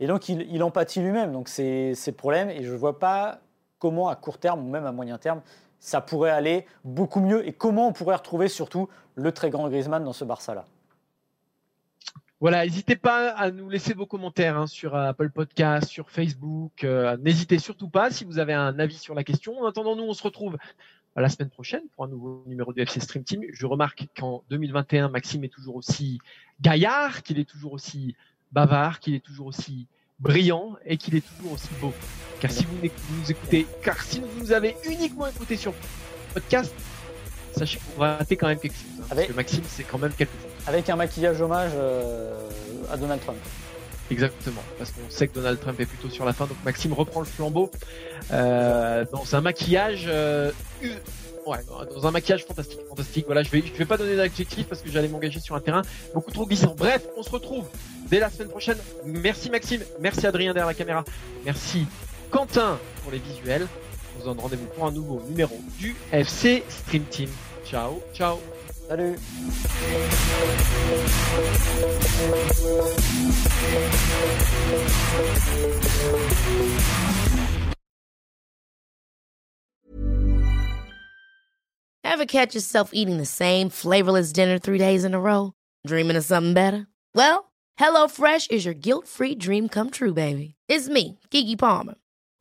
Et donc, il, il en pâtit lui-même. Donc, c'est le problème. Et je ne vois pas comment, à court terme ou même à moyen terme, ça pourrait aller beaucoup mieux et comment on pourrait retrouver surtout le très grand Griezmann dans ce Barça-là. Voilà, n'hésitez pas à nous laisser vos commentaires hein, sur euh, Apple Podcast, sur Facebook. Euh, n'hésitez surtout pas si vous avez un avis sur la question. En attendant, nous, on se retrouve la semaine prochaine pour un nouveau numéro du FC Stream Team. Je remarque qu'en 2021, Maxime est toujours aussi gaillard, qu'il est toujours aussi bavard, qu'il est toujours aussi brillant et qu'il est toujours aussi beau. Car si vous nous écoutez, car si vous nous avez uniquement écouté sur podcast, sachez que vous ratez quand même quelque chose. Hein, parce que Maxime, c'est quand même quelque chose. Avec un maquillage hommage euh, à Donald Trump. Exactement, parce qu'on sait que Donald Trump est plutôt sur la fin, donc Maxime reprend le flambeau euh, dans un maquillage, euh, ouais, dans un maquillage fantastique, fantastique. Voilà, je vais, je vais pas donner d'adjectif parce que j'allais m'engager sur un terrain beaucoup trop glissant. Bref, on se retrouve dès la semaine prochaine. Merci Maxime, merci Adrien derrière la caméra, merci Quentin pour les visuels. On vous donne rendez-vous pour un nouveau numéro du FC Stream Team. Ciao, ciao. Salut Ever catch yourself eating the same flavorless dinner three days in a row? Dreaming of something better? Well, HelloFresh is your guilt-free dream come true, baby. It's me, Kiki Palmer.